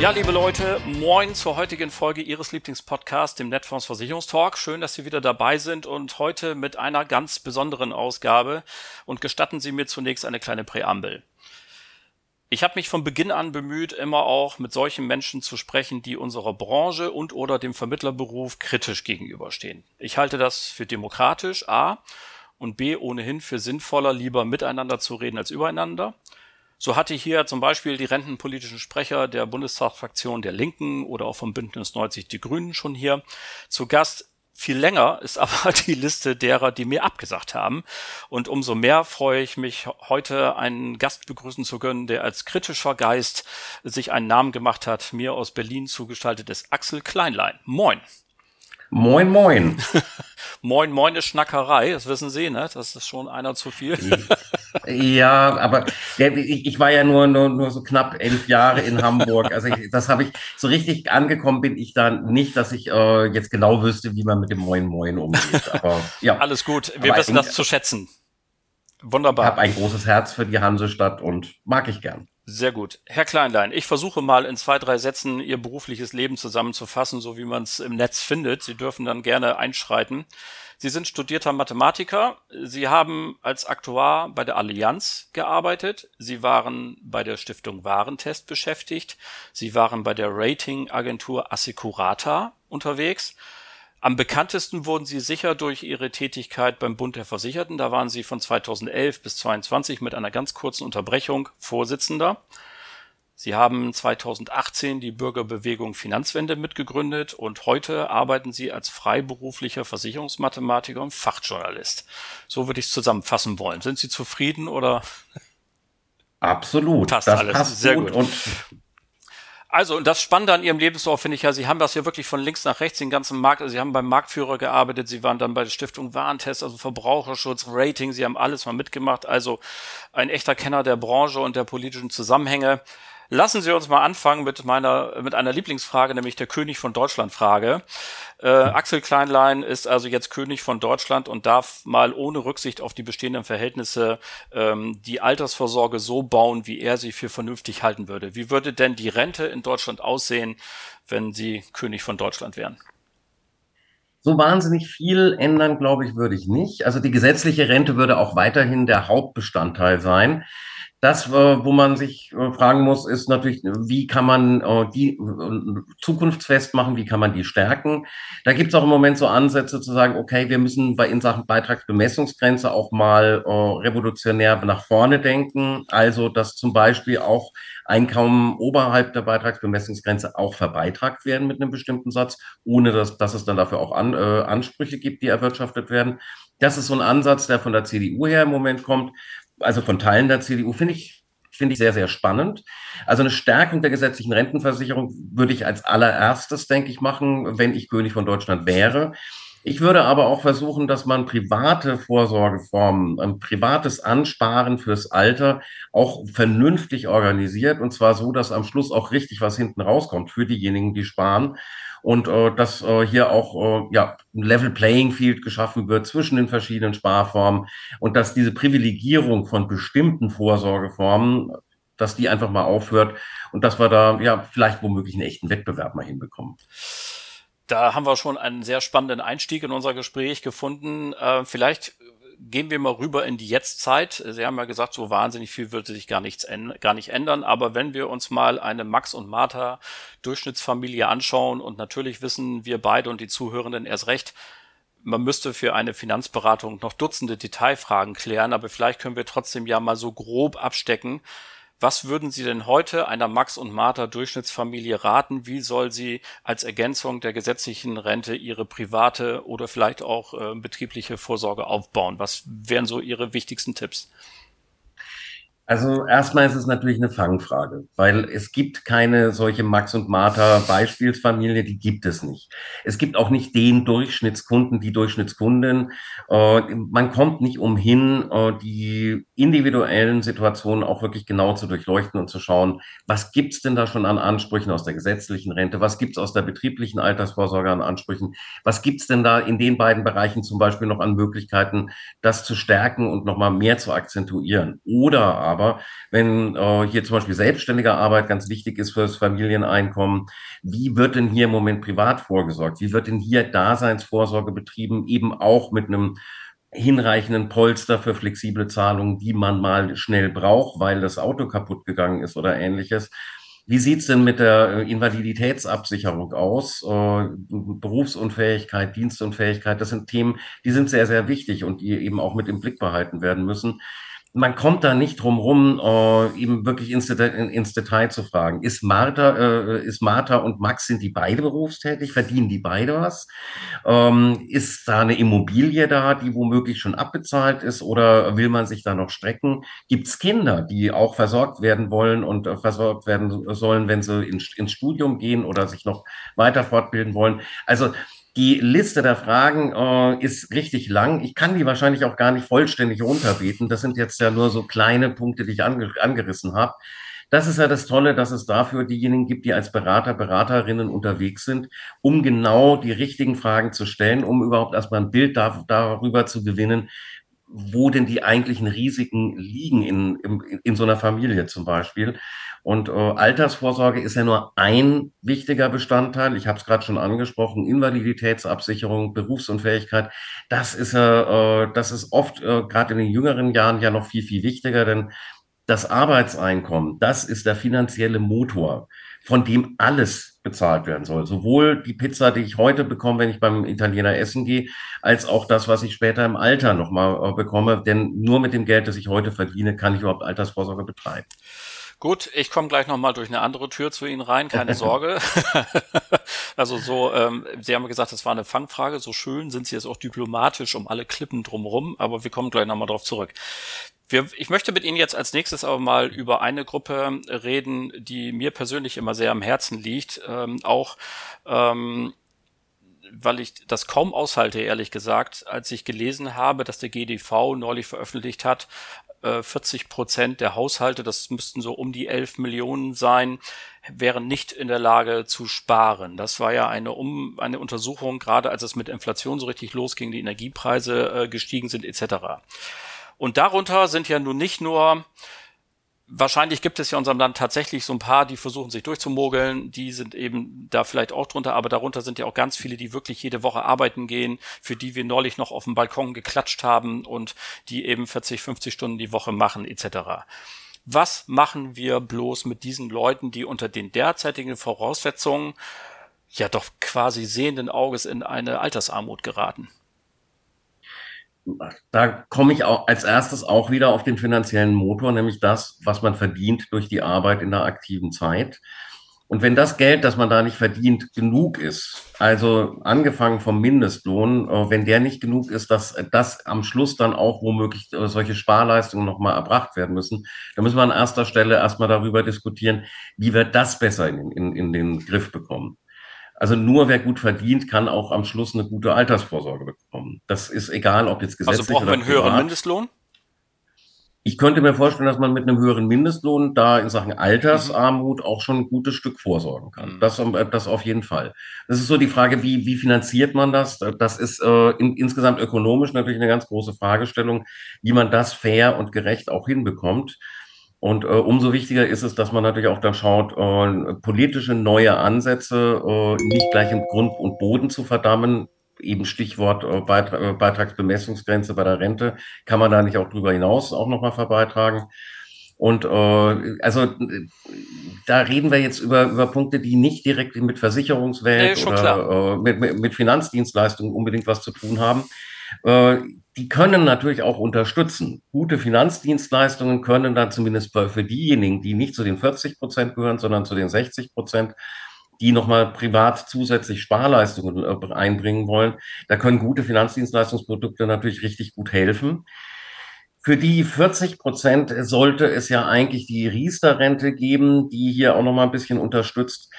Ja, liebe Leute, moin zur heutigen Folge Ihres Lieblingspodcasts, dem Netfonds Versicherungstalk. Schön, dass Sie wieder dabei sind und heute mit einer ganz besonderen Ausgabe. Und gestatten Sie mir zunächst eine kleine Präambel. Ich habe mich von Beginn an bemüht, immer auch mit solchen Menschen zu sprechen, die unserer Branche und oder dem Vermittlerberuf kritisch gegenüberstehen. Ich halte das für demokratisch, A, und B, ohnehin für sinnvoller, lieber miteinander zu reden als übereinander. So hatte hier zum Beispiel die rentenpolitischen Sprecher der Bundestagsfraktion der Linken oder auch vom Bündnis 90 Die Grünen schon hier zu Gast. Viel länger ist aber die Liste derer, die mir abgesagt haben. Und umso mehr freue ich mich, heute einen Gast begrüßen zu können, der als kritischer Geist sich einen Namen gemacht hat. Mir aus Berlin zugestaltet ist Axel Kleinlein. Moin. Moin, moin. moin, moin ist Schnackerei, das wissen Sie, ne? Das ist schon einer zu viel. ja, aber ich, war ja nur, nur, nur so knapp elf Jahre in Hamburg. Also ich, das habe ich, so richtig angekommen bin ich da nicht, dass ich äh, jetzt genau wüsste, wie man mit dem Moin, moin umgeht. Aber ja. Alles gut, wir aber wissen das zu schätzen. Wunderbar. Ich habe ein großes Herz für die Hansestadt und mag ich gern. Sehr gut. Herr Kleinlein, ich versuche mal in zwei, drei Sätzen Ihr berufliches Leben zusammenzufassen, so wie man es im Netz findet. Sie dürfen dann gerne einschreiten. Sie sind studierter Mathematiker. Sie haben als Aktuar bei der Allianz gearbeitet. Sie waren bei der Stiftung Warentest beschäftigt. Sie waren bei der Ratingagentur Assecurata unterwegs am bekanntesten wurden sie sicher durch ihre Tätigkeit beim Bund der Versicherten. Da waren sie von 2011 bis 2022 mit einer ganz kurzen Unterbrechung Vorsitzender. Sie haben 2018 die Bürgerbewegung Finanzwende mitgegründet und heute arbeiten Sie als freiberuflicher Versicherungsmathematiker und Fachjournalist. So würde ich es zusammenfassen wollen. Sind Sie zufrieden oder? Absolut. Passt das alles. Passt Sehr gut. gut. Also, und das Spannende an Ihrem Lebenslauf finde ich ja, Sie haben das ja wirklich von links nach rechts, den ganzen Markt, also Sie haben beim Marktführer gearbeitet, Sie waren dann bei der Stiftung Warentest, also Verbraucherschutz, Rating, Sie haben alles mal mitgemacht, also ein echter Kenner der Branche und der politischen Zusammenhänge. Lassen Sie uns mal anfangen mit meiner, mit einer Lieblingsfrage, nämlich der König von Deutschland Frage. Äh, Axel Kleinlein ist also jetzt König von Deutschland und darf mal ohne Rücksicht auf die bestehenden Verhältnisse ähm, die Altersvorsorge so bauen, wie er sie für vernünftig halten würde. Wie würde denn die Rente in Deutschland aussehen, wenn Sie König von Deutschland wären? So wahnsinnig viel ändern, glaube ich, würde ich nicht. Also die gesetzliche Rente würde auch weiterhin der Hauptbestandteil sein. Das, äh, wo man sich äh, fragen muss, ist natürlich, wie kann man äh, die zukunftsfest machen, wie kann man die stärken. Da gibt es auch im Moment so Ansätze zu sagen, okay, wir müssen bei in Sachen Beitragsbemessungsgrenze auch mal revolutionär nach vorne denken. Also, dass zum Beispiel auch Einkommen oberhalb der Beitragsbemessungsgrenze auch verbeitragt werden mit einem bestimmten Satz, ohne dass, dass es dann dafür auch an, äh, Ansprüche gibt, die erwirtschaftet werden. Das ist so ein Ansatz, der von der CDU her im Moment kommt also von Teilen der CDU, finde ich, finde ich sehr, sehr spannend. Also eine Stärkung der gesetzlichen Rentenversicherung würde ich als allererstes, denke ich, machen, wenn ich König von Deutschland wäre. Ich würde aber auch versuchen, dass man private Vorsorgeformen, ein privates Ansparen fürs Alter auch vernünftig organisiert und zwar so, dass am Schluss auch richtig was hinten rauskommt für diejenigen, die sparen und äh, dass äh, hier auch äh, ja, ein Level Playing Field geschaffen wird zwischen den verschiedenen Sparformen und dass diese Privilegierung von bestimmten Vorsorgeformen, dass die einfach mal aufhört und dass wir da ja vielleicht womöglich einen echten Wettbewerb mal hinbekommen. Da haben wir schon einen sehr spannenden Einstieg in unser Gespräch gefunden. Äh, vielleicht gehen wir mal rüber in die Jetztzeit. Sie haben ja gesagt, so wahnsinnig viel würde sich gar nichts gar nicht ändern. Aber wenn wir uns mal eine Max und Martha Durchschnittsfamilie anschauen und natürlich wissen wir beide und die Zuhörenden erst recht, man müsste für eine Finanzberatung noch Dutzende Detailfragen klären, aber vielleicht können wir trotzdem ja mal so grob abstecken, was würden Sie denn heute einer Max und Martha Durchschnittsfamilie raten? Wie soll sie als Ergänzung der gesetzlichen Rente ihre private oder vielleicht auch äh, betriebliche Vorsorge aufbauen? Was wären so Ihre wichtigsten Tipps? Also erstmal ist es natürlich eine Fangfrage, weil es gibt keine solche Max und Martha Beispielsfamilie, die gibt es nicht. Es gibt auch nicht den Durchschnittskunden, die Durchschnittskundin. Äh, man kommt nicht umhin, äh, die individuellen Situationen auch wirklich genau zu durchleuchten und zu schauen, was gibt's denn da schon an Ansprüchen aus der gesetzlichen Rente, was gibt's aus der betrieblichen Altersvorsorge an Ansprüchen, was gibt's denn da in den beiden Bereichen zum Beispiel noch an Möglichkeiten, das zu stärken und nochmal mehr zu akzentuieren. Oder aber aber wenn äh, hier zum Beispiel selbstständige Arbeit ganz wichtig ist fürs Familieneinkommen, wie wird denn hier im Moment privat vorgesorgt? Wie wird denn hier Daseinsvorsorge betrieben, eben auch mit einem hinreichenden Polster für flexible Zahlungen, die man mal schnell braucht, weil das Auto kaputt gegangen ist oder ähnliches. Wie sieht's denn mit der äh, Invaliditätsabsicherung aus? Äh, Berufsunfähigkeit, Dienstunfähigkeit, das sind Themen, die sind sehr, sehr wichtig und die eben auch mit im Blick behalten werden müssen man kommt da nicht drum rum, äh, eben wirklich ins Detail, ins Detail zu fragen. Ist Martha, äh, ist Martha und Max, sind die beide berufstätig? Verdienen die beide was? Ähm, ist da eine Immobilie da, die womöglich schon abbezahlt ist oder will man sich da noch strecken? Gibt es Kinder, die auch versorgt werden wollen und äh, versorgt werden sollen, wenn sie in, ins Studium gehen oder sich noch weiter fortbilden wollen? Also die Liste der Fragen äh, ist richtig lang. Ich kann die wahrscheinlich auch gar nicht vollständig runterbeten. Das sind jetzt ja nur so kleine Punkte, die ich ange angerissen habe. Das ist ja das Tolle, dass es dafür diejenigen gibt, die als Berater, Beraterinnen unterwegs sind, um genau die richtigen Fragen zu stellen, um überhaupt erstmal ein Bild da, darüber zu gewinnen, wo denn die eigentlichen Risiken liegen in, in, in so einer Familie zum Beispiel. Und äh, Altersvorsorge ist ja nur ein wichtiger Bestandteil. Ich habe es gerade schon angesprochen, Invaliditätsabsicherung, Berufsunfähigkeit. Das ist äh, das ist oft äh, gerade in den jüngeren Jahren ja noch viel, viel wichtiger, denn das Arbeitseinkommen, das ist der finanzielle Motor, von dem alles bezahlt werden soll. Sowohl die Pizza, die ich heute bekomme, wenn ich beim Italiener essen gehe, als auch das, was ich später im Alter nochmal äh, bekomme. Denn nur mit dem Geld, das ich heute verdiene, kann ich überhaupt Altersvorsorge betreiben. Gut, ich komme gleich nochmal durch eine andere Tür zu Ihnen rein, keine Sorge. also so, ähm, Sie haben gesagt, das war eine Fangfrage, so schön sind Sie jetzt auch diplomatisch um alle Klippen drumherum, aber wir kommen gleich nochmal drauf zurück. Wir, ich möchte mit Ihnen jetzt als nächstes aber mal über eine Gruppe reden, die mir persönlich immer sehr am Herzen liegt, ähm, auch ähm, weil ich das kaum aushalte, ehrlich gesagt, als ich gelesen habe, dass der GDV neulich veröffentlicht hat, 40 äh, Prozent der Haushalte, das müssten so um die 11 Millionen sein, wären nicht in der Lage zu sparen. Das war ja eine, um, eine Untersuchung, gerade als es mit Inflation so richtig losging, die Energiepreise äh, gestiegen sind etc. Und darunter sind ja nun nicht nur wahrscheinlich gibt es ja in unserem Land tatsächlich so ein paar, die versuchen sich durchzumogeln. Die sind eben da vielleicht auch drunter, aber darunter sind ja auch ganz viele, die wirklich jede Woche arbeiten gehen, für die wir neulich noch auf dem Balkon geklatscht haben und die eben 40, 50 Stunden die Woche machen etc. Was machen wir bloß mit diesen Leuten, die unter den derzeitigen Voraussetzungen ja doch quasi sehenden Auges in eine Altersarmut geraten? Da komme ich auch als erstes auch wieder auf den finanziellen Motor, nämlich das, was man verdient durch die Arbeit in der aktiven Zeit. Und wenn das Geld, das man da nicht verdient, genug ist, also angefangen vom Mindestlohn, äh, wenn der nicht genug ist, dass das am Schluss dann auch womöglich äh, solche Sparleistungen nochmal erbracht werden müssen, dann müssen wir an erster Stelle erstmal darüber diskutieren, wie wir das besser in, in, in den Griff bekommen. Also nur wer gut verdient, kann auch am Schluss eine gute Altersvorsorge bekommen. Das ist egal, ob jetzt also gesetzlich Also brauchen wir einen höheren Mindestlohn? Ich könnte mir vorstellen, dass man mit einem höheren Mindestlohn da in Sachen Altersarmut auch schon ein gutes Stück vorsorgen kann. Mhm. Das, äh, das auf jeden Fall. Das ist so die Frage, wie, wie finanziert man das? Das ist äh, in, insgesamt ökonomisch natürlich eine ganz große Fragestellung, wie man das fair und gerecht auch hinbekommt. Und äh, umso wichtiger ist es, dass man natürlich auch dann schaut, äh, politische neue Ansätze äh, nicht gleich im Grund und Boden zu verdammen. Eben Stichwort äh, Beitrag, äh, Beitragsbemessungsgrenze bei der Rente. Kann man da nicht auch drüber hinaus auch nochmal verbeitragen? Und äh, also da reden wir jetzt über, über Punkte, die nicht direkt mit Versicherungswelt nee, oder äh, mit, mit Finanzdienstleistungen unbedingt was zu tun haben. Äh, die können natürlich auch unterstützen. Gute Finanzdienstleistungen können dann zumindest für diejenigen, die nicht zu den 40 Prozent gehören, sondern zu den 60 Prozent, die nochmal privat zusätzlich Sparleistungen äh, einbringen wollen, da können gute Finanzdienstleistungsprodukte natürlich richtig gut helfen. Für die 40 Prozent sollte es ja eigentlich die Riester-Rente geben, die hier auch noch mal ein bisschen unterstützt.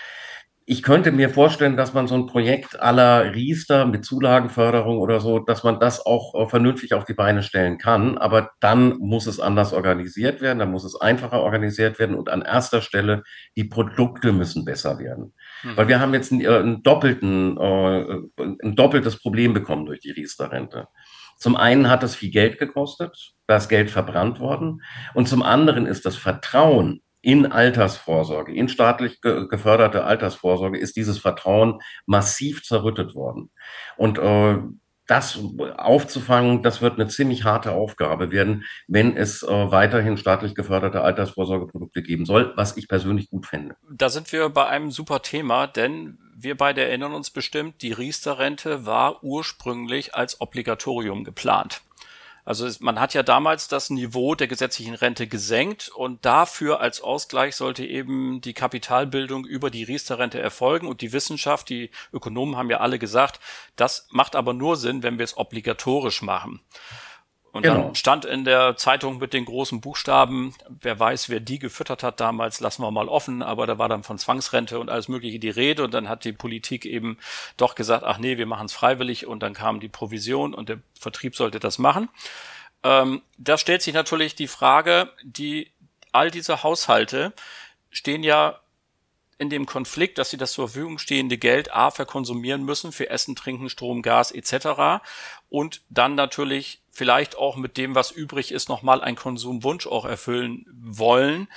Ich könnte mir vorstellen, dass man so ein Projekt aller Riester mit Zulagenförderung oder so, dass man das auch äh, vernünftig auf die Beine stellen kann. Aber dann muss es anders organisiert werden, dann muss es einfacher organisiert werden und an erster Stelle die Produkte müssen besser werden. Mhm. Weil wir haben jetzt einen, äh, einen doppelten, äh, ein doppeltes Problem bekommen durch die Riester-Rente. Zum einen hat es viel Geld gekostet, da ist Geld verbrannt worden. Und zum anderen ist das Vertrauen in Altersvorsorge, in staatlich ge geförderte Altersvorsorge, ist dieses Vertrauen massiv zerrüttet worden. Und äh, das aufzufangen, das wird eine ziemlich harte Aufgabe werden, wenn es äh, weiterhin staatlich geförderte Altersvorsorgeprodukte geben soll, was ich persönlich gut fände. Da sind wir bei einem super Thema, denn wir beide erinnern uns bestimmt, die Riester-Rente war ursprünglich als Obligatorium geplant. Also man hat ja damals das Niveau der gesetzlichen Rente gesenkt und dafür als Ausgleich sollte eben die Kapitalbildung über die Riester-Rente erfolgen und die Wissenschaft, die Ökonomen haben ja alle gesagt, das macht aber nur Sinn, wenn wir es obligatorisch machen. Und genau. dann stand in der Zeitung mit den großen Buchstaben, wer weiß, wer die gefüttert hat damals, lassen wir mal offen, aber da war dann von Zwangsrente und alles Mögliche die Rede und dann hat die Politik eben doch gesagt, ach nee, wir machen es freiwillig und dann kam die Provision und der Vertrieb sollte das machen. Ähm, da stellt sich natürlich die Frage, die all diese Haushalte stehen ja in dem Konflikt, dass sie das zur Verfügung stehende Geld A verkonsumieren müssen für Essen, Trinken, Strom, Gas etc. und dann natürlich vielleicht auch mit dem, was übrig ist, nochmal einen Konsumwunsch auch erfüllen wollen.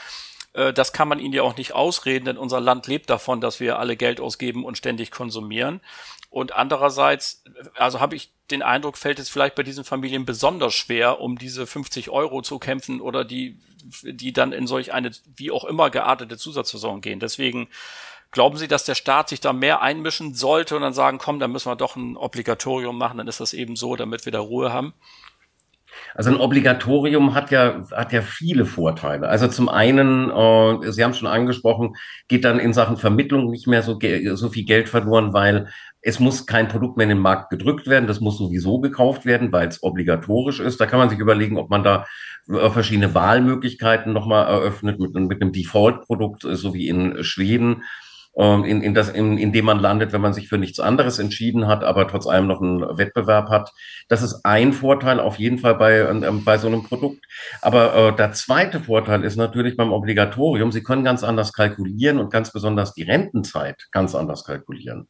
Äh, das kann man ihnen ja auch nicht ausreden, denn unser Land lebt davon, dass wir alle Geld ausgeben und ständig konsumieren. Und andererseits, also habe ich den Eindruck, fällt es vielleicht bei diesen Familien besonders schwer, um diese 50 Euro zu kämpfen oder die, die dann in solch eine wie auch immer geartete Zusatzversorgung gehen. Deswegen Glauben Sie, dass der Staat sich da mehr einmischen sollte und dann sagen, komm, dann müssen wir doch ein Obligatorium machen, dann ist das eben so, damit wir da Ruhe haben? Also ein Obligatorium hat ja, hat ja viele Vorteile. Also zum einen, äh, Sie haben schon angesprochen, geht dann in Sachen Vermittlung nicht mehr so, so viel Geld verloren, weil es muss kein Produkt mehr in den Markt gedrückt werden. Das muss sowieso gekauft werden, weil es obligatorisch ist. Da kann man sich überlegen, ob man da äh, verschiedene Wahlmöglichkeiten nochmal eröffnet mit, mit einem Default-Produkt, so wie in Schweden in, in, das, in, in dem man landet, wenn man sich für nichts anderes entschieden hat, aber trotz allem noch einen Wettbewerb hat. Das ist ein Vorteil auf jeden Fall bei, ähm, bei so einem Produkt. Aber äh, der zweite Vorteil ist natürlich beim Obligatorium, Sie können ganz anders kalkulieren und ganz besonders die Rentenzeit ganz anders kalkulieren.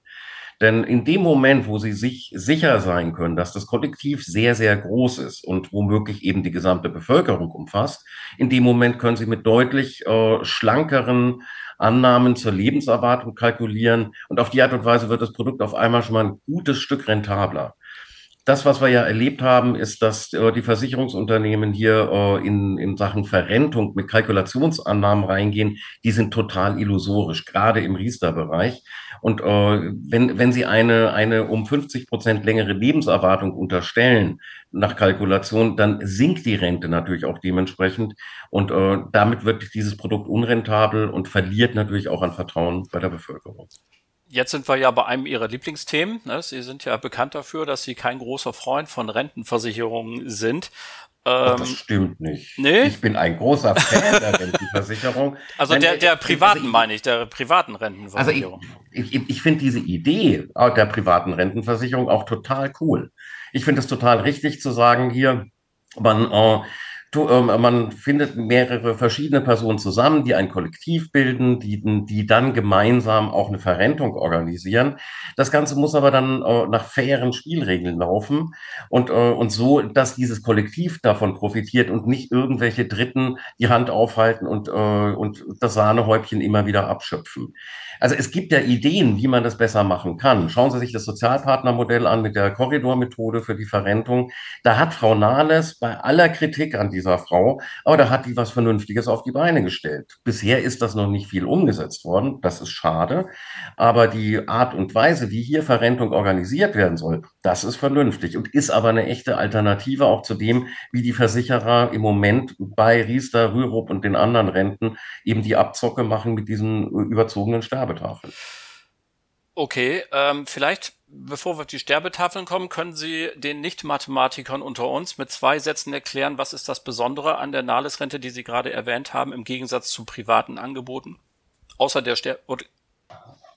Denn in dem Moment, wo Sie sich sicher sein können, dass das Kollektiv sehr, sehr groß ist und womöglich eben die gesamte Bevölkerung umfasst, in dem Moment können Sie mit deutlich äh, schlankeren Annahmen zur Lebenserwartung kalkulieren und auf die Art und Weise wird das Produkt auf einmal schon mal ein gutes Stück rentabler. Das, was wir ja erlebt haben, ist, dass äh, die Versicherungsunternehmen hier äh, in, in Sachen Verrentung mit Kalkulationsannahmen reingehen, die sind total illusorisch, gerade im Riester-Bereich. Und äh, wenn, wenn Sie eine, eine um 50 Prozent längere Lebenserwartung unterstellen nach Kalkulation, dann sinkt die Rente natürlich auch dementsprechend. Und äh, damit wird dieses Produkt unrentabel und verliert natürlich auch an Vertrauen bei der Bevölkerung. Jetzt sind wir ja bei einem Ihrer Lieblingsthemen. Ne? Sie sind ja bekannt dafür, dass Sie kein großer Freund von Rentenversicherungen sind. Ähm, das stimmt nicht. Nee? Ich bin ein großer Fan der Rentenversicherung. Also der, der privaten also meine ich, der privaten Rentenversicherung. Also ich, ich, ich finde diese Idee der privaten Rentenversicherung auch total cool. Ich finde es total richtig zu sagen, hier, man äh, ähm, man findet mehrere verschiedene Personen zusammen, die ein Kollektiv bilden, die, die dann gemeinsam auch eine Verrentung organisieren. Das Ganze muss aber dann äh, nach fairen Spielregeln laufen und, äh, und so, dass dieses Kollektiv davon profitiert und nicht irgendwelche Dritten die Hand aufhalten und, äh, und das Sahnehäubchen immer wieder abschöpfen. Also es gibt ja Ideen, wie man das besser machen kann. Schauen Sie sich das Sozialpartnermodell an mit der Korridormethode für die Verrentung. Da hat Frau Nahles bei aller Kritik an dieser Frau, aber da hat die was Vernünftiges auf die Beine gestellt. Bisher ist das noch nicht viel umgesetzt worden. Das ist schade. Aber die Art und Weise, wie hier Verrentung organisiert werden soll, das ist vernünftig und ist aber eine echte Alternative auch zu dem, wie die Versicherer im Moment bei Riester, Rürup und den anderen Renten eben die Abzocke machen mit diesen überzogenen Sterbe Werbetafel. Okay, ähm, vielleicht, bevor wir auf die Sterbetafeln kommen, können Sie den Nicht-Mathematikern unter uns mit zwei Sätzen erklären, was ist das Besondere an der Nahles-Rente, die Sie gerade erwähnt haben, im Gegensatz zu privaten Angeboten? Außer der Ster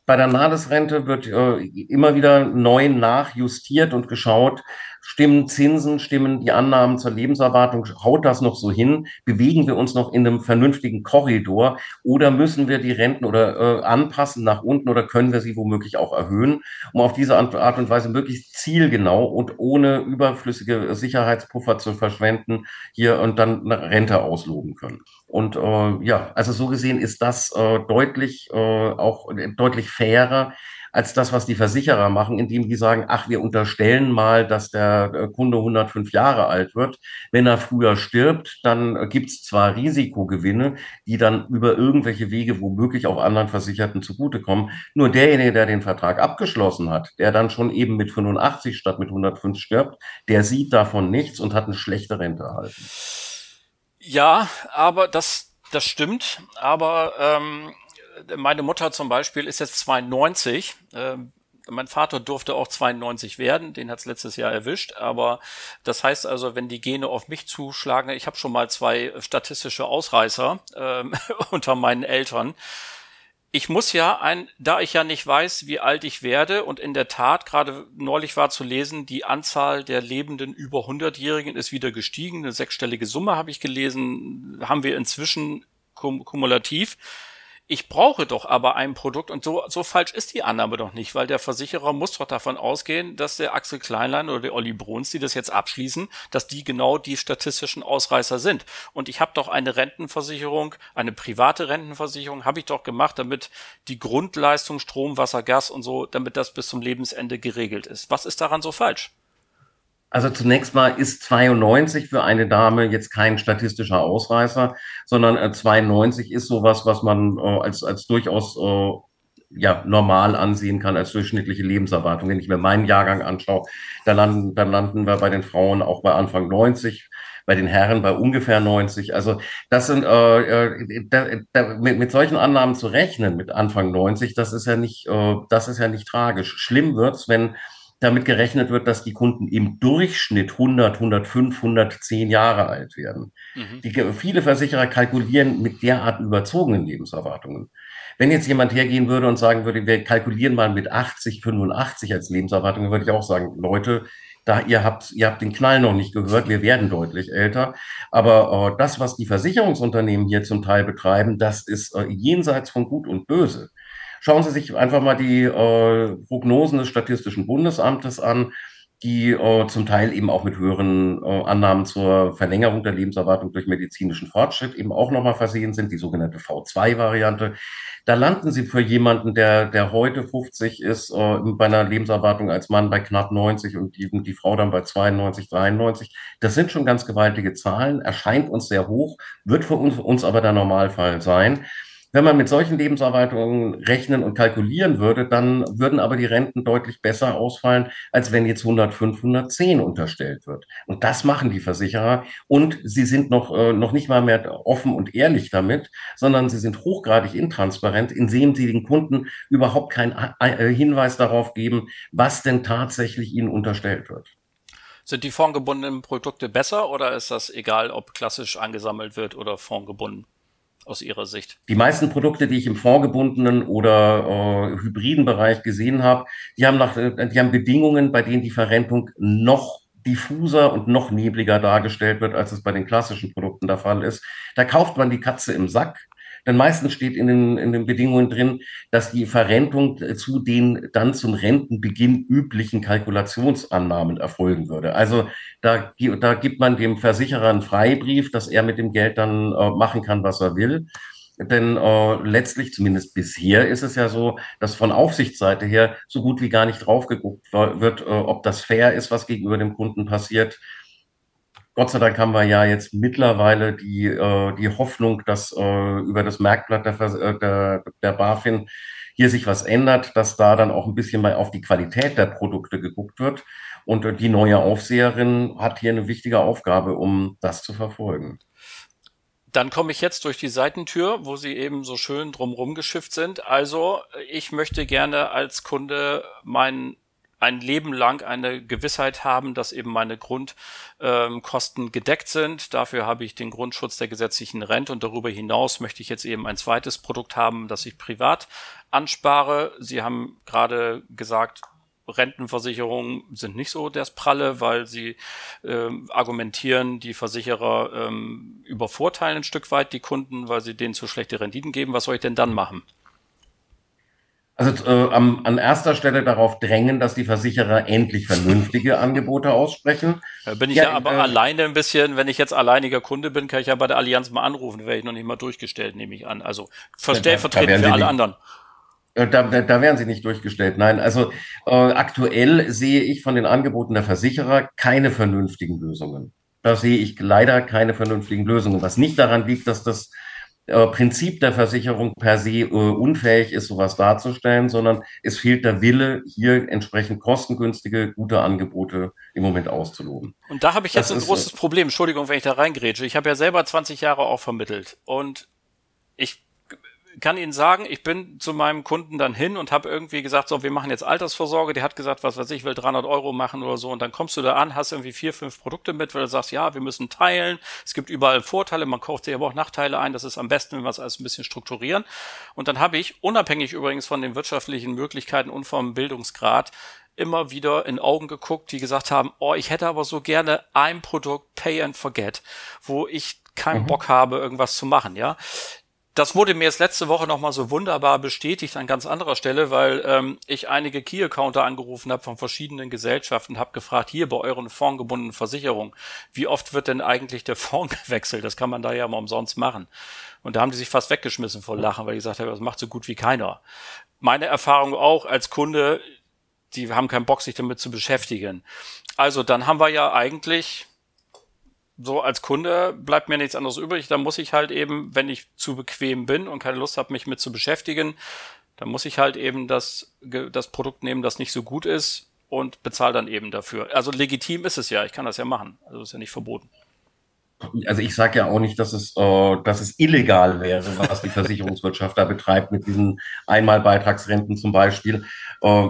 bei der Nahles-Rente wird äh, immer wieder neu nachjustiert und geschaut, Stimmen Zinsen, stimmen die Annahmen zur Lebenserwartung, haut das noch so hin? Bewegen wir uns noch in einem vernünftigen Korridor oder müssen wir die Renten oder äh, anpassen nach unten oder können wir sie womöglich auch erhöhen, um auf diese Art und Weise möglichst zielgenau und ohne überflüssige Sicherheitspuffer zu verschwenden hier und dann eine Rente ausloben können. Und äh, ja, also so gesehen ist das äh, deutlich äh, auch deutlich fairer als das, was die Versicherer machen, indem die sagen, ach, wir unterstellen mal, dass der äh, Kunde 105 Jahre alt wird. Wenn er früher stirbt, dann gibt's zwar Risikogewinne, die dann über irgendwelche Wege womöglich auch anderen Versicherten zugutekommen. Nur derjenige, der den Vertrag abgeschlossen hat, der dann schon eben mit 85 statt mit 105 stirbt, der sieht davon nichts und hat eine schlechte Rente erhalten. Ja, aber das, das stimmt. Aber ähm, meine Mutter zum Beispiel ist jetzt 92. Ähm, mein Vater durfte auch 92 werden, den hat's letztes Jahr erwischt. Aber das heißt also, wenn die Gene auf mich zuschlagen, ich habe schon mal zwei statistische Ausreißer ähm, unter meinen Eltern. Ich muss ja ein, da ich ja nicht weiß, wie alt ich werde und in der Tat gerade neulich war zu lesen, die Anzahl der lebenden über 100-Jährigen ist wieder gestiegen. Eine sechsstellige Summe habe ich gelesen, haben wir inzwischen kum kumulativ ich brauche doch aber ein Produkt und so, so falsch ist die Annahme doch nicht, weil der Versicherer muss doch davon ausgehen, dass der Axel Kleinlein oder der Olli Bruns, die das jetzt abschließen, dass die genau die statistischen Ausreißer sind. Und ich habe doch eine Rentenversicherung, eine private Rentenversicherung, habe ich doch gemacht, damit die Grundleistung Strom, Wasser, Gas und so, damit das bis zum Lebensende geregelt ist. Was ist daran so falsch? Also zunächst mal ist 92 für eine Dame jetzt kein statistischer Ausreißer, sondern 92 äh, ist sowas, was man äh, als, als durchaus äh, ja, normal ansehen kann als durchschnittliche Lebenserwartung. Wenn ich mir meinen Jahrgang anschaue, dann landen, dann landen wir bei den Frauen auch bei Anfang 90, bei den Herren bei ungefähr 90. Also das sind äh, äh, da, da, mit, mit solchen Annahmen zu rechnen mit Anfang 90, das ist ja nicht, äh, das ist ja nicht tragisch. Schlimm wird's, wenn damit gerechnet wird, dass die Kunden im Durchschnitt 100, 105, 110 Jahre alt werden. Mhm. Die, viele Versicherer kalkulieren mit derart überzogenen Lebenserwartungen. Wenn jetzt jemand hergehen würde und sagen würde, wir kalkulieren mal mit 80, 85 als Lebenserwartung, würde ich auch sagen, Leute, da ihr habt, ihr habt den Knall noch nicht gehört, wir werden deutlich älter. Aber äh, das, was die Versicherungsunternehmen hier zum Teil betreiben, das ist äh, jenseits von Gut und Böse. Schauen Sie sich einfach mal die äh, Prognosen des Statistischen Bundesamtes an, die äh, zum Teil eben auch mit höheren äh, Annahmen zur Verlängerung der Lebenserwartung durch medizinischen Fortschritt eben auch nochmal versehen sind, die sogenannte V2-Variante. Da landen Sie für jemanden, der, der heute 50 ist, äh, bei einer Lebenserwartung als Mann bei knapp 90 und die, die Frau dann bei 92, 93. Das sind schon ganz gewaltige Zahlen, erscheint uns sehr hoch, wird für uns, für uns aber der Normalfall sein. Wenn man mit solchen Lebenserwartungen rechnen und kalkulieren würde, dann würden aber die Renten deutlich besser ausfallen, als wenn jetzt 105, 110 unterstellt wird. Und das machen die Versicherer. Und sie sind noch, äh, noch nicht mal mehr offen und ehrlich damit, sondern sie sind hochgradig intransparent, indem sie den Kunden überhaupt keinen äh, Hinweis darauf geben, was denn tatsächlich ihnen unterstellt wird. Sind die fondgebundenen Produkte besser oder ist das egal, ob klassisch angesammelt wird oder fondgebunden? Aus Ihrer Sicht? Die meisten Produkte, die ich im fondgebundenen oder äh, hybriden Bereich gesehen habe, die haben, nach, äh, die haben Bedingungen, bei denen die Verrentung noch diffuser und noch nebliger dargestellt wird, als es bei den klassischen Produkten der Fall ist. Da kauft man die Katze im Sack. Denn meistens steht in den, in den Bedingungen drin, dass die Verrentung zu den dann zum Rentenbeginn üblichen Kalkulationsannahmen erfolgen würde. Also da, da gibt man dem Versicherer einen Freibrief, dass er mit dem Geld dann äh, machen kann, was er will. Denn äh, letztlich, zumindest bisher, ist es ja so, dass von Aufsichtsseite her so gut wie gar nicht drauf geguckt wird, äh, ob das fair ist, was gegenüber dem Kunden passiert Gott sei Dank haben wir ja jetzt mittlerweile die, äh, die Hoffnung, dass äh, über das Merkblatt der, äh, der, der BaFin hier sich was ändert, dass da dann auch ein bisschen mal auf die Qualität der Produkte geguckt wird. Und die neue Aufseherin hat hier eine wichtige Aufgabe, um das zu verfolgen Dann komme ich jetzt durch die Seitentür, wo Sie eben so schön drumrum geschifft sind. Also ich möchte gerne als Kunde mein ein Leben lang eine Gewissheit haben, dass eben meine Grundkosten ähm, gedeckt sind. Dafür habe ich den Grundschutz der gesetzlichen Rente und darüber hinaus möchte ich jetzt eben ein zweites Produkt haben, das ich privat anspare. Sie haben gerade gesagt, Rentenversicherungen sind nicht so das Pralle, weil sie äh, argumentieren, die Versicherer ähm, übervorteilen ein Stück weit die Kunden, weil sie denen zu schlechte Renditen geben. Was soll ich denn dann machen? Also äh, am, an erster Stelle darauf drängen, dass die Versicherer endlich vernünftige Angebote aussprechen. Da bin ich ja, ja aber äh, alleine ein bisschen, wenn ich jetzt alleiniger Kunde bin, kann ich ja bei der Allianz mal anrufen, da werde ich noch nicht mal durchgestellt, nehme ich an. Also stellvertretend für alle nicht, anderen. Äh, da, da, da werden sie nicht durchgestellt. Nein, also äh, aktuell sehe ich von den Angeboten der Versicherer keine vernünftigen Lösungen. Da sehe ich leider keine vernünftigen Lösungen, was nicht daran liegt, dass das äh, Prinzip der Versicherung per se äh, unfähig ist, sowas darzustellen, sondern es fehlt der Wille, hier entsprechend kostengünstige, gute Angebote im Moment auszuloben. Und da habe ich jetzt das ein ist, großes Problem. Entschuldigung, wenn ich da reingrätsche. Ich habe ja selber 20 Jahre auch vermittelt und ich kann Ihnen sagen, ich bin zu meinem Kunden dann hin und habe irgendwie gesagt, so, wir machen jetzt Altersvorsorge. Der hat gesagt, was weiß ich, will 300 Euro machen oder so. Und dann kommst du da an, hast irgendwie vier, fünf Produkte mit, weil du sagst, ja, wir müssen teilen. Es gibt überall Vorteile, man kauft sich aber auch Nachteile ein. Das ist am besten, wenn wir es alles ein bisschen strukturieren. Und dann habe ich, unabhängig übrigens von den wirtschaftlichen Möglichkeiten und vom Bildungsgrad, immer wieder in Augen geguckt, die gesagt haben, oh, ich hätte aber so gerne ein Produkt Pay and Forget, wo ich keinen mhm. Bock habe, irgendwas zu machen, ja das wurde mir jetzt letzte Woche nochmal so wunderbar bestätigt an ganz anderer Stelle, weil ähm, ich einige Key-Accounter angerufen habe von verschiedenen Gesellschaften, habe gefragt, hier bei euren fondgebundenen Versicherungen, wie oft wird denn eigentlich der Fonds gewechselt? Das kann man da ja mal umsonst machen. Und da haben die sich fast weggeschmissen vor Lachen, weil die gesagt haben, das macht so gut wie keiner. Meine Erfahrung auch als Kunde, die haben keinen Bock, sich damit zu beschäftigen. Also dann haben wir ja eigentlich so als Kunde bleibt mir nichts anderes übrig. Da muss ich halt eben, wenn ich zu bequem bin und keine Lust habe, mich mit zu beschäftigen, dann muss ich halt eben das, das Produkt nehmen, das nicht so gut ist und bezahle dann eben dafür. Also legitim ist es ja, ich kann das ja machen. Also ist ja nicht verboten also ich sage ja auch nicht, dass es, äh, dass es illegal wäre, was die Versicherungswirtschaft da betreibt mit diesen Einmalbeitragsrenten zum Beispiel. Äh,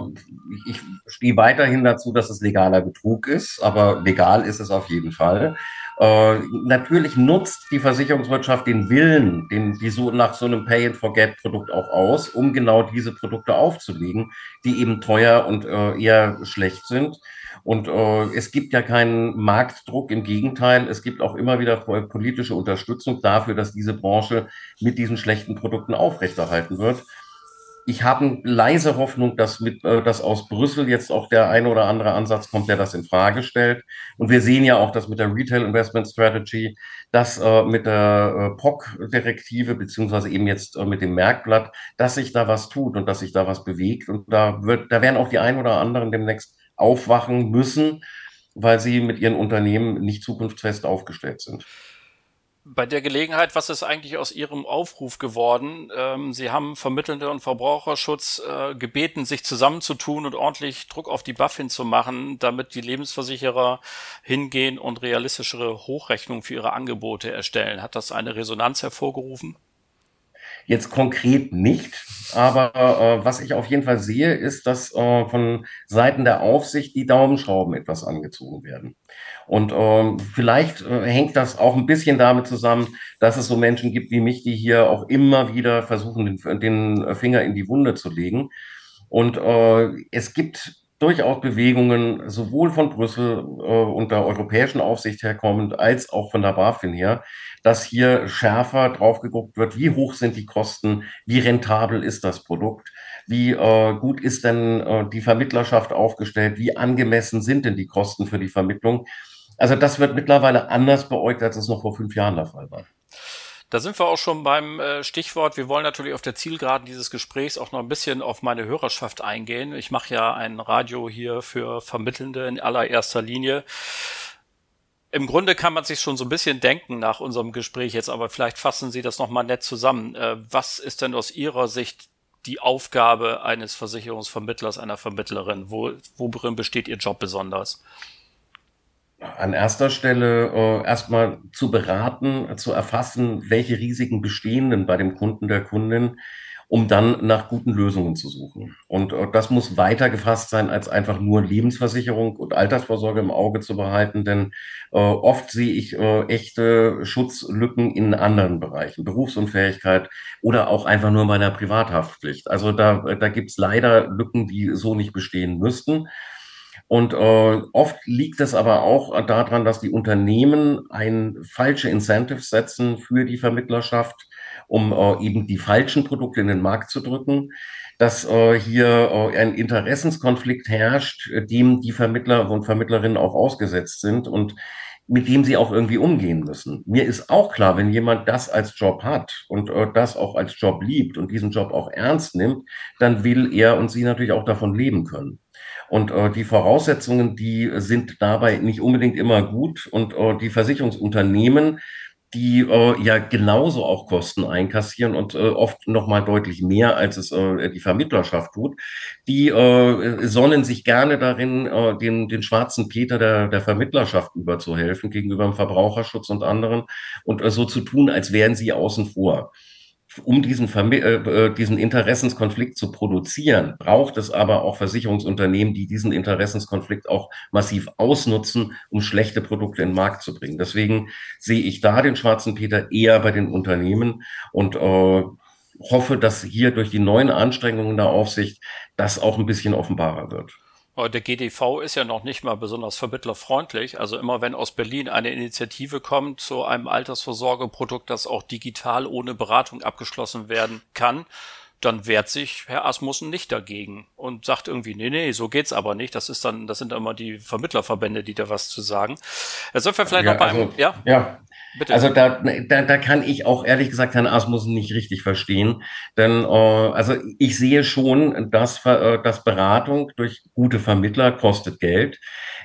ich stehe weiterhin dazu, dass es legaler Betrug ist, aber legal ist es auf jeden Fall. Äh, natürlich nutzt die Versicherungswirtschaft den Willen, den, die so nach so einem Pay-and-Forget-Produkt auch aus, um genau diese Produkte aufzulegen, die eben teuer und äh, eher schlecht sind. Und äh, es gibt ja keinen Marktdruck, im Gegenteil, es gibt auch immer wieder politische Unterstützung dafür, dass diese Branche mit diesen schlechten Produkten aufrechterhalten wird. Ich habe leise Hoffnung, dass, mit, äh, dass aus Brüssel jetzt auch der eine oder andere Ansatz kommt, der das in Frage stellt. Und wir sehen ja auch, dass mit der Retail Investment Strategy, dass äh, mit der äh, POC-Direktive, beziehungsweise eben jetzt äh, mit dem Merkblatt, dass sich da was tut und dass sich da was bewegt. Und da wird, da werden auch die ein oder anderen demnächst aufwachen müssen, weil sie mit ihren Unternehmen nicht zukunftsfest aufgestellt sind. Bei der Gelegenheit, was ist eigentlich aus Ihrem Aufruf geworden? Ähm, Sie haben Vermittelnde und Verbraucherschutz äh, gebeten, sich zusammenzutun und ordentlich Druck auf die Buffin zu machen, damit die Lebensversicherer hingehen und realistischere Hochrechnungen für ihre Angebote erstellen. Hat das eine Resonanz hervorgerufen? Jetzt konkret nicht, aber äh, was ich auf jeden Fall sehe, ist, dass äh, von Seiten der Aufsicht die Daumenschrauben etwas angezogen werden. Und ähm, vielleicht äh, hängt das auch ein bisschen damit zusammen, dass es so Menschen gibt wie mich, die hier auch immer wieder versuchen, den, den Finger in die Wunde zu legen. Und äh, es gibt durchaus Bewegungen, sowohl von Brüssel äh, und der europäischen Aufsicht herkommend, als auch von der BaFin her, dass hier schärfer drauf geguckt wird, wie hoch sind die Kosten, wie rentabel ist das Produkt, wie äh, gut ist denn äh, die Vermittlerschaft aufgestellt, wie angemessen sind denn die Kosten für die Vermittlung. Also das wird mittlerweile anders beäugt, als es noch vor fünf Jahren der Fall war. Da sind wir auch schon beim äh, Stichwort. Wir wollen natürlich auf der Zielgeraden dieses Gesprächs auch noch ein bisschen auf meine Hörerschaft eingehen. Ich mache ja ein Radio hier für Vermittelnde in allererster Linie. Im Grunde kann man sich schon so ein bisschen denken nach unserem Gespräch jetzt, aber vielleicht fassen Sie das nochmal nett zusammen. Äh, was ist denn aus Ihrer Sicht die Aufgabe eines Versicherungsvermittlers, einer Vermittlerin? Wo, worin besteht Ihr Job besonders? An erster Stelle äh, erstmal zu beraten, zu erfassen, welche Risiken bestehen denn bei dem Kunden, der Kundin, um dann nach guten Lösungen zu suchen. Und äh, das muss weiter gefasst sein, als einfach nur Lebensversicherung und Altersvorsorge im Auge zu behalten, denn äh, oft sehe ich äh, echte Schutzlücken in anderen Bereichen, Berufsunfähigkeit oder auch einfach nur meiner Privathaftpflicht. Also da, da gibt es leider Lücken, die so nicht bestehen müssten. Und äh, oft liegt es aber auch daran, dass die Unternehmen ein falsche Incentives setzen für die Vermittlerschaft, um äh, eben die falschen Produkte in den Markt zu drücken, dass äh, hier äh, ein Interessenskonflikt herrscht, dem die Vermittler und Vermittlerinnen auch ausgesetzt sind und mit dem sie auch irgendwie umgehen müssen. Mir ist auch klar, wenn jemand das als Job hat und äh, das auch als Job liebt und diesen Job auch ernst nimmt, dann will er und sie natürlich auch davon leben können. Und äh, die Voraussetzungen, die sind dabei nicht unbedingt immer gut. Und äh, die Versicherungsunternehmen, die äh, ja genauso auch Kosten einkassieren und äh, oft noch mal deutlich mehr, als es äh, die Vermittlerschaft tut, die äh, sonnen sich gerne darin, äh, den, den schwarzen Peter der, der Vermittlerschaft überzuhelfen gegenüber dem Verbraucherschutz und anderen und äh, so zu tun, als wären sie außen vor um diesen, äh, äh, diesen Interessenskonflikt zu produzieren, braucht es aber auch Versicherungsunternehmen, die diesen Interessenskonflikt auch massiv ausnutzen, um schlechte Produkte in den Markt zu bringen. Deswegen sehe ich da den schwarzen Peter eher bei den Unternehmen und äh, hoffe, dass hier durch die neuen Anstrengungen der Aufsicht das auch ein bisschen offenbarer wird. Der GDV ist ja noch nicht mal besonders vermittlerfreundlich. Also immer wenn aus Berlin eine Initiative kommt zu einem Altersvorsorgeprodukt, das auch digital ohne Beratung abgeschlossen werden kann, dann wehrt sich Herr Asmussen nicht dagegen und sagt irgendwie, nee, nee, so geht's aber nicht. Das ist dann, das sind immer die Vermittlerverbände, die da was zu sagen. Sind wir vielleicht ja, noch bei also, einem, ja? Ja, Bitte. Also da, da, da kann ich auch ehrlich gesagt Herrn Asmussen nicht richtig verstehen. Denn äh, also ich sehe schon, dass, äh, dass Beratung durch gute Vermittler kostet Geld.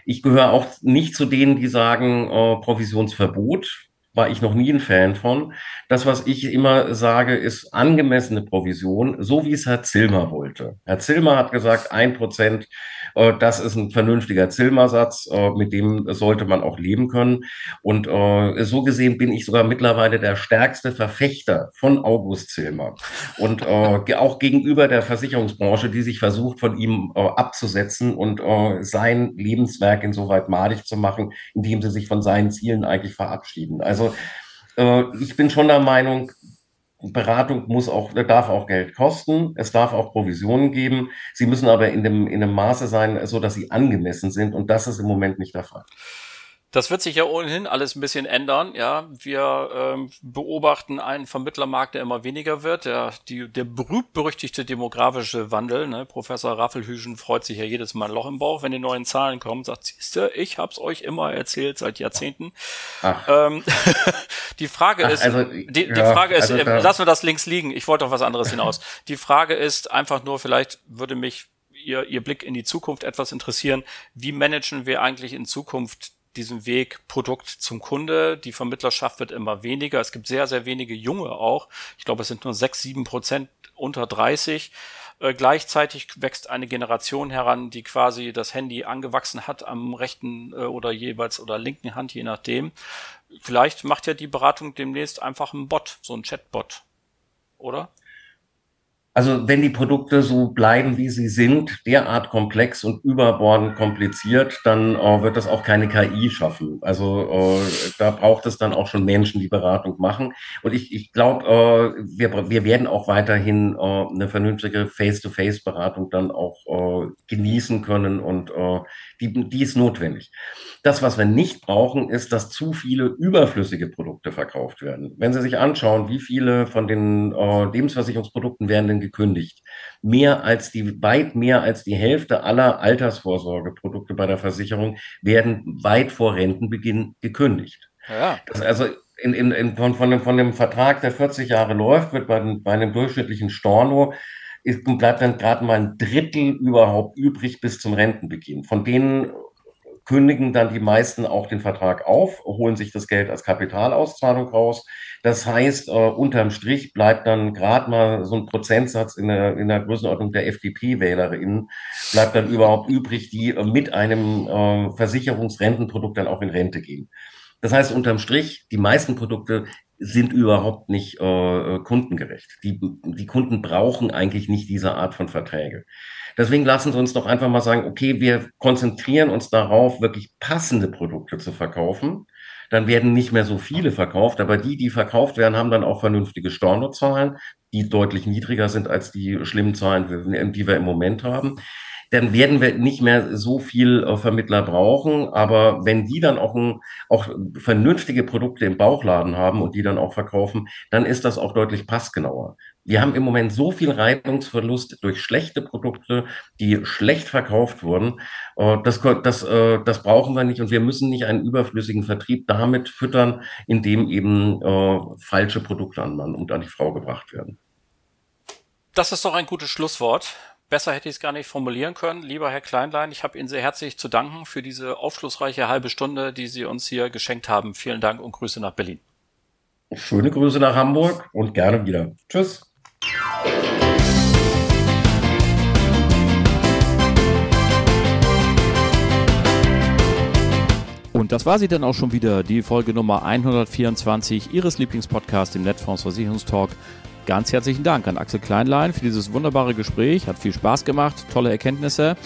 Ich gehöre auch nicht zu denen, die sagen, äh, Provisionsverbot war ich noch nie ein Fan von. Das, was ich immer sage, ist angemessene Provision, so wie es Herr Zilmer wollte. Herr Zilmer hat gesagt, ein Prozent das ist ein vernünftiger Zilmer-Satz, äh, mit dem sollte man auch leben können. Und äh, so gesehen bin ich sogar mittlerweile der stärkste Verfechter von August Zilmer. Und auch gegenüber der Versicherungsbranche, die sich versucht, von ihm abzusetzen und sein Lebenswerk insoweit madig zu machen, indem sie sich von seinen Zielen eigentlich verabschieden. Also ich bin schon der Meinung, Beratung muss auch, darf auch Geld kosten. Es darf auch Provisionen geben. Sie müssen aber in dem, in einem Maße sein, so dass sie angemessen sind. Und das ist im Moment nicht der Fall. Das wird sich ja ohnehin alles ein bisschen ändern. Ja, wir ähm, beobachten einen Vermittlermarkt, der immer weniger wird. Der, die, der berühmt-berüchtigte demografische Wandel. Ne? Professor Raffelhüschen freut sich ja jedes Mal ein Loch im Bauch, wenn die neuen Zahlen kommen. Sagt, siehste, ich hab's euch immer erzählt seit Jahrzehnten. Ähm, die Frage Ach, ist, also, die, die ja, Frage ist, also, äh, lassen wir das links liegen. Ich wollte auf was anderes hinaus. Die Frage ist einfach nur, vielleicht würde mich Ihr, Ihr Blick in die Zukunft etwas interessieren. Wie managen wir eigentlich in Zukunft diesen Weg Produkt zum Kunde. Die Vermittlerschaft wird immer weniger. Es gibt sehr, sehr wenige Junge auch. Ich glaube, es sind nur sechs, sieben Prozent unter 30. Äh, gleichzeitig wächst eine Generation heran, die quasi das Handy angewachsen hat am rechten äh, oder jeweils oder linken Hand, je nachdem. Vielleicht macht ja die Beratung demnächst einfach einen Bot, so ein Chatbot. Oder? Also wenn die Produkte so bleiben, wie sie sind, derart komplex und überbordend kompliziert, dann äh, wird das auch keine KI schaffen. Also äh, da braucht es dann auch schon Menschen, die Beratung machen. Und ich, ich glaube, äh, wir, wir werden auch weiterhin eine vernünftige Face-to-Face-Beratung dann auch genießen können und die, die ist notwendig. Das, was wir nicht brauchen, ist, dass zu viele überflüssige Produkte verkauft werden. Wenn Sie sich anschauen, wie viele von den Lebensversicherungsprodukten werden denn gekündigt? Mehr als die, weit mehr als die Hälfte aller Altersvorsorgeprodukte bei der Versicherung werden weit vor Rentenbeginn gekündigt. Ja. Das also in, in, in, von, von, dem, von dem Vertrag, der 40 Jahre läuft, wird bei, bei einem durchschnittlichen Storno ist, bleibt dann gerade mal ein Drittel überhaupt übrig bis zum Rentenbeginn. Von denen kündigen dann die meisten auch den Vertrag auf, holen sich das Geld als Kapitalauszahlung raus. Das heißt, äh, unterm Strich bleibt dann gerade mal so ein Prozentsatz in der, in der Größenordnung der FDP-WählerInnen, bleibt dann überhaupt übrig, die äh, mit einem äh, Versicherungsrentenprodukt dann auch in Rente gehen. Das heißt, unterm Strich, die meisten Produkte sind überhaupt nicht äh, kundengerecht. Die, die Kunden brauchen eigentlich nicht diese Art von Verträge. Deswegen lassen Sie uns doch einfach mal sagen, okay, wir konzentrieren uns darauf, wirklich passende Produkte zu verkaufen. Dann werden nicht mehr so viele verkauft, aber die, die verkauft werden, haben dann auch vernünftige Stornozahlen, die deutlich niedriger sind als die schlimmen Zahlen, die wir im Moment haben dann werden wir nicht mehr so viel äh, Vermittler brauchen. Aber wenn die dann auch, ein, auch vernünftige Produkte im Bauchladen haben und die dann auch verkaufen, dann ist das auch deutlich passgenauer. Wir haben im Moment so viel Reibungsverlust durch schlechte Produkte, die schlecht verkauft wurden. Äh, das, das, äh, das brauchen wir nicht und wir müssen nicht einen überflüssigen Vertrieb damit füttern, indem eben äh, falsche Produkte an Mann und an die Frau gebracht werden. Das ist doch ein gutes Schlusswort. Besser hätte ich es gar nicht formulieren können. Lieber Herr Kleinlein, ich habe Ihnen sehr herzlich zu danken für diese aufschlussreiche halbe Stunde, die Sie uns hier geschenkt haben. Vielen Dank und Grüße nach Berlin. Schöne Grüße nach Hamburg und gerne wieder. Tschüss. Und das war sie dann auch schon wieder, die Folge Nummer 124 Ihres Lieblingspodcasts im Netfonds Versicherungstalk. Ganz herzlichen Dank an Axel Kleinlein für dieses wunderbare Gespräch. Hat viel Spaß gemacht, tolle Erkenntnisse.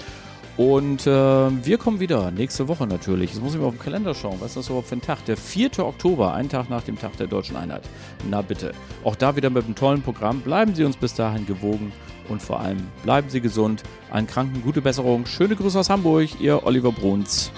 Und äh, wir kommen wieder nächste Woche natürlich. Jetzt muss ich mal auf den Kalender schauen. Was ist das überhaupt für ein Tag? Der 4. Oktober, ein Tag nach dem Tag der Deutschen Einheit. Na bitte. Auch da wieder mit einem tollen Programm. Bleiben Sie uns bis dahin gewogen und vor allem bleiben Sie gesund. Allen Kranken gute Besserung. Schöne Grüße aus Hamburg, Ihr Oliver Bruns.